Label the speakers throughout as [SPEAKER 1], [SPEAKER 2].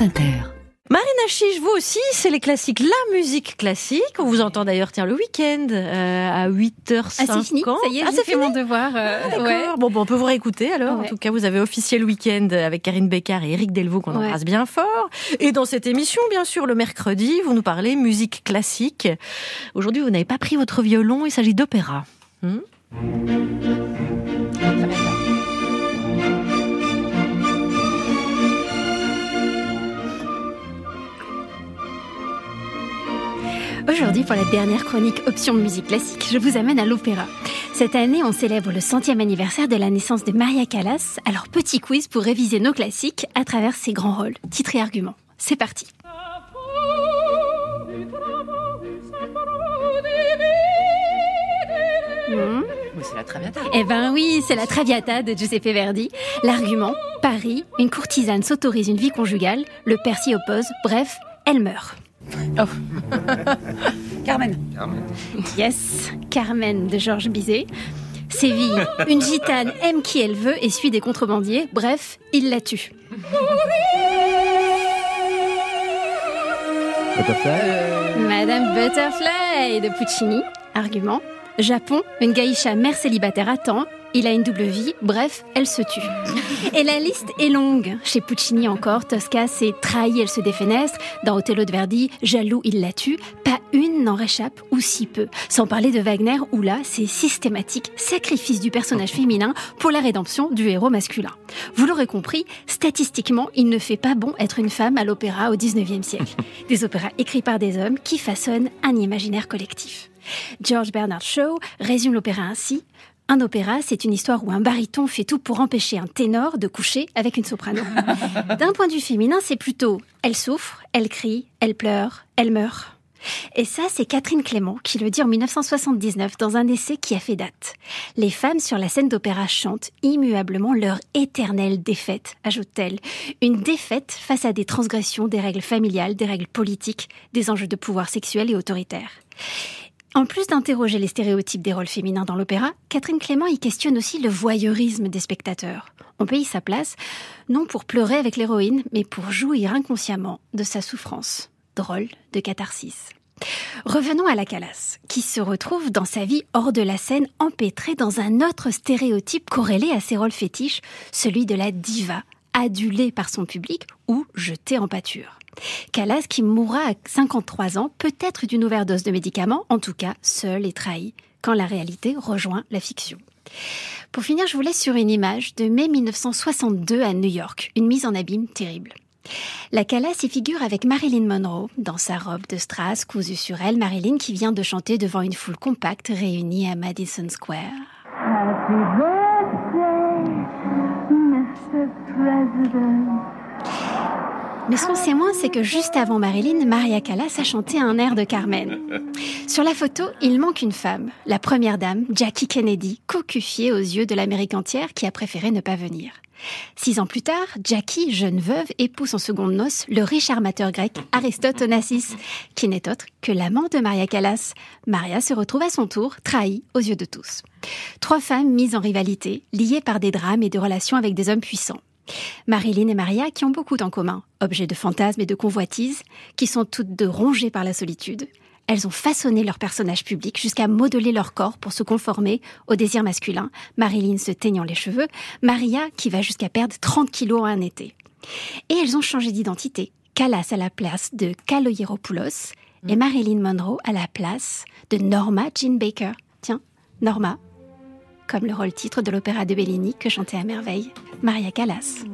[SPEAKER 1] France Inter.
[SPEAKER 2] Marina Chiche, vous aussi, c'est les classiques, la musique classique. On vous entend d'ailleurs, tiens, le week-end euh, à 8h50.
[SPEAKER 3] Ah, c'est fini, ça y est,
[SPEAKER 2] ah,
[SPEAKER 3] j'ai fait mon devoir. Euh,
[SPEAKER 2] ah,
[SPEAKER 3] ouais.
[SPEAKER 2] Bon, bon, on peut vous réécouter alors.
[SPEAKER 3] Ouais.
[SPEAKER 2] En tout cas, vous avez officié le week-end avec Karine Bécard et Eric Delvaux qu'on
[SPEAKER 3] Ouais.
[SPEAKER 2] embrasse bien fort. Et dans cette émission, bien sûr, le mercredi, vous nous parlez musique classique. Aujourd'hui, vous n'avez pas pris votre violon, il s'agit d'opéra. Hmm?
[SPEAKER 3] Aujourd'hui, pour la dernière chronique Option Musique Classique, je vous amène à l'opéra. Cette année, on célèbre le centième anniversaire de la naissance de Maria Callas. Alors, petit quiz pour réviser nos classiques à travers ses grands rôles. Titre et argument. C'est parti. Hmm.
[SPEAKER 2] c'est la Traviata.
[SPEAKER 3] Eh ben oui, c'est la Traviata de Giuseppe Verdi. L'argument, Paris, une courtisane s'autorise une vie conjugale, le père s'y oppose, bref, elle meurt.
[SPEAKER 2] Carmen.
[SPEAKER 3] Yes, Carmen de Georges Bizet. Séville, une gitane aime qui elle veut et suit des contrebandiers, bref, il la tue. Madame Butterfly de Puccini. Argument. Japon, une gaïcha mère célibataire attend. Il a une double vie. Bref, elle se tue. Et la liste est longue. Chez Puccini encore, Tosca s'est trahi, elle se défenestre. Dans Othello de Verdi, jaloux, il la tue. Pas une n'en réchappe, ou si peu. Sans parler de Wagner, où là, c'est systématique sacrifice du personnage féminin pour la rédemption du héros masculin. Vous l'aurez compris, statistiquement, il ne fait pas bon être une femme à l'opéra au 19e siècle. Des opéras écrits par des hommes qui façonnent un imaginaire collectif. George Bernard Shaw résume l'opéra ainsi. Un opéra, c'est une histoire où un baryton fait tout pour empêcher un ténor de coucher avec une soprano. D'un point de vue féminin, c'est plutôt elle souffre, elle crie, elle pleure, elle meurt. Et ça, c'est Catherine Clément qui le dit en 1979 dans un essai qui a fait date. Les femmes sur la scène d'opéra chantent immuablement leur éternelle défaite, ajoute-t-elle. Une défaite face à des transgressions des règles familiales, des règles politiques, des enjeux de pouvoir sexuel et autoritaire. En plus d'interroger les stéréotypes des rôles féminins dans l'opéra, Catherine Clément y questionne aussi le voyeurisme des spectateurs. On paye sa place, non pour pleurer avec l'héroïne, mais pour jouir inconsciemment de sa souffrance. Drôle de catharsis. Revenons à la Calas, qui se retrouve dans sa vie hors de la scène, empêtrée dans un autre stéréotype corrélé à ses rôles fétiches, celui de la diva, adulée par son public ou jetée en pâture. Calas, qui mourra à 53 ans, peut-être d'une overdose de médicaments, en tout cas seule et trahie, quand la réalité rejoint la fiction. Pour finir, je vous laisse sur une image de mai 1962 à New York, une mise en abîme terrible. La Calas y figure avec Marilyn Monroe dans sa robe de strass cousue sur elle, Marilyn qui vient de chanter devant une foule compacte réunie à Madison Square.
[SPEAKER 4] Happy birthday.
[SPEAKER 3] Mais ce qu'on sait moins, c'est que juste avant Marilyn, Maria Callas a chanté un air de Carmen. Sur la photo, il manque une femme, la première dame, Jackie Kennedy, cocufiée aux yeux de l'Amérique entière qui a préféré ne pas venir. Six ans plus tard, Jackie, jeune veuve, épouse en seconde noces le riche armateur grec Aristote Onassis, qui n'est autre que l'amant de Maria Callas. Maria se retrouve à son tour trahie aux yeux de tous. Trois femmes mises en rivalité, liées par des drames et des relations avec des hommes puissants. Marilyn et Maria qui ont beaucoup en commun, objets de fantasmes et de convoitises, qui sont toutes deux rongées par la solitude. Elles ont façonné leur personnage public jusqu'à modeler leur corps pour se conformer au désir masculin, Marilyn se teignant les cheveux, Maria qui va jusqu'à perdre 30 kilos en un été. Et elles ont changé d'identité. Callas à la place de Kaloyeropoulos et Marilyn Monroe à la place de Norma Jean Baker. Tiens, Norma, comme le rôle titre de l'opéra de Bellini que chantait à merveille Maria Callas.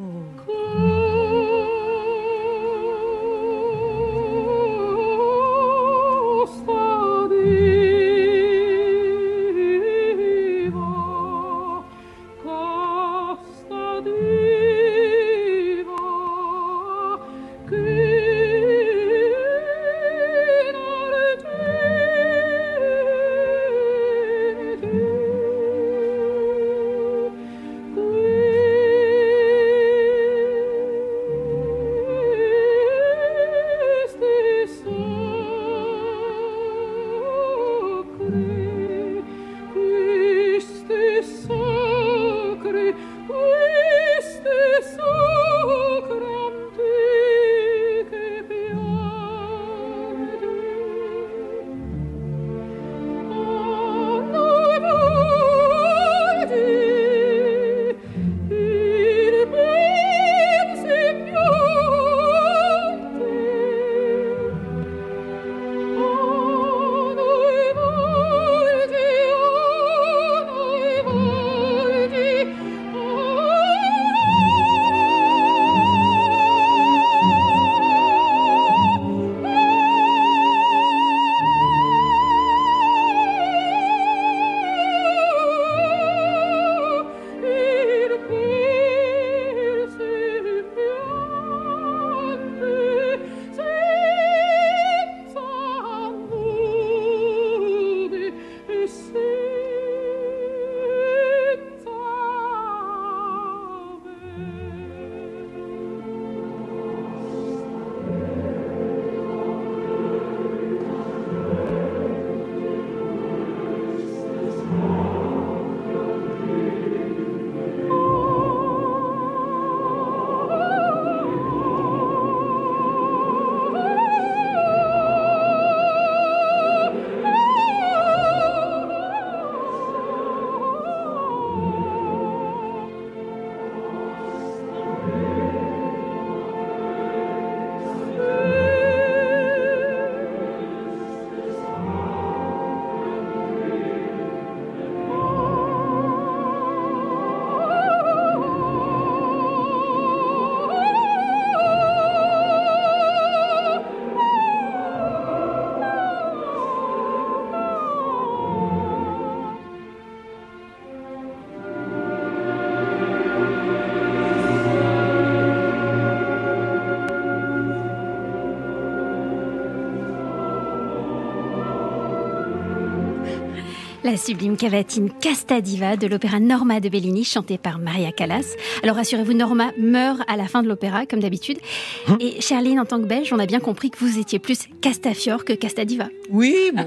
[SPEAKER 3] La sublime cavatine Casta Diva de l'opéra Norma de Bellini, chantée par Maria Callas. Alors rassurez-vous, Norma meurt à la fin de l'opéra, comme d'habitude.
[SPEAKER 1] Hein
[SPEAKER 3] Et Charline, en tant que belge, on a bien compris que vous étiez plus Castafiore que Casta Diva.
[SPEAKER 1] Oui, bon.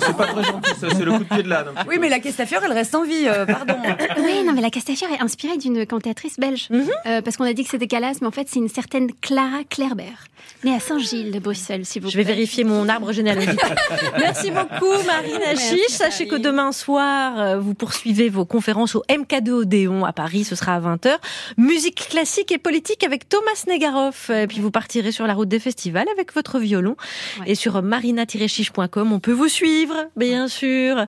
[SPEAKER 5] C'est pas très gentil, ça, c'est le coup de pied de l'âne.
[SPEAKER 1] Oui, mais la Castafiore, elle reste en vie, euh, pardon.
[SPEAKER 3] Oui, non, mais la Castafiore est inspirée d'une cantatrice belge.
[SPEAKER 1] Mhm.
[SPEAKER 3] Euh, parce qu'on a dit que c'était Callas, mais en fait, c'est une certaine Clara Clairbert, née à Saint-Gilles de Bruxelles, s'il vous
[SPEAKER 2] Je vais
[SPEAKER 3] plaît.
[SPEAKER 2] vérifier mon arbre généalogique. Merci beaucoup, Marine Achiche. Sachez que demain soir, euh, vous poursuivez vos conférences au MK2 Odéon à Paris. Ce sera à 20h. Musique classique et politique avec Thomas Negaroff. Et puis vous partirez sur la route des festivals avec votre violon.
[SPEAKER 3] Ouais.
[SPEAKER 2] Et sur marina-chiche.com, on peut vous suivre, bien sûr.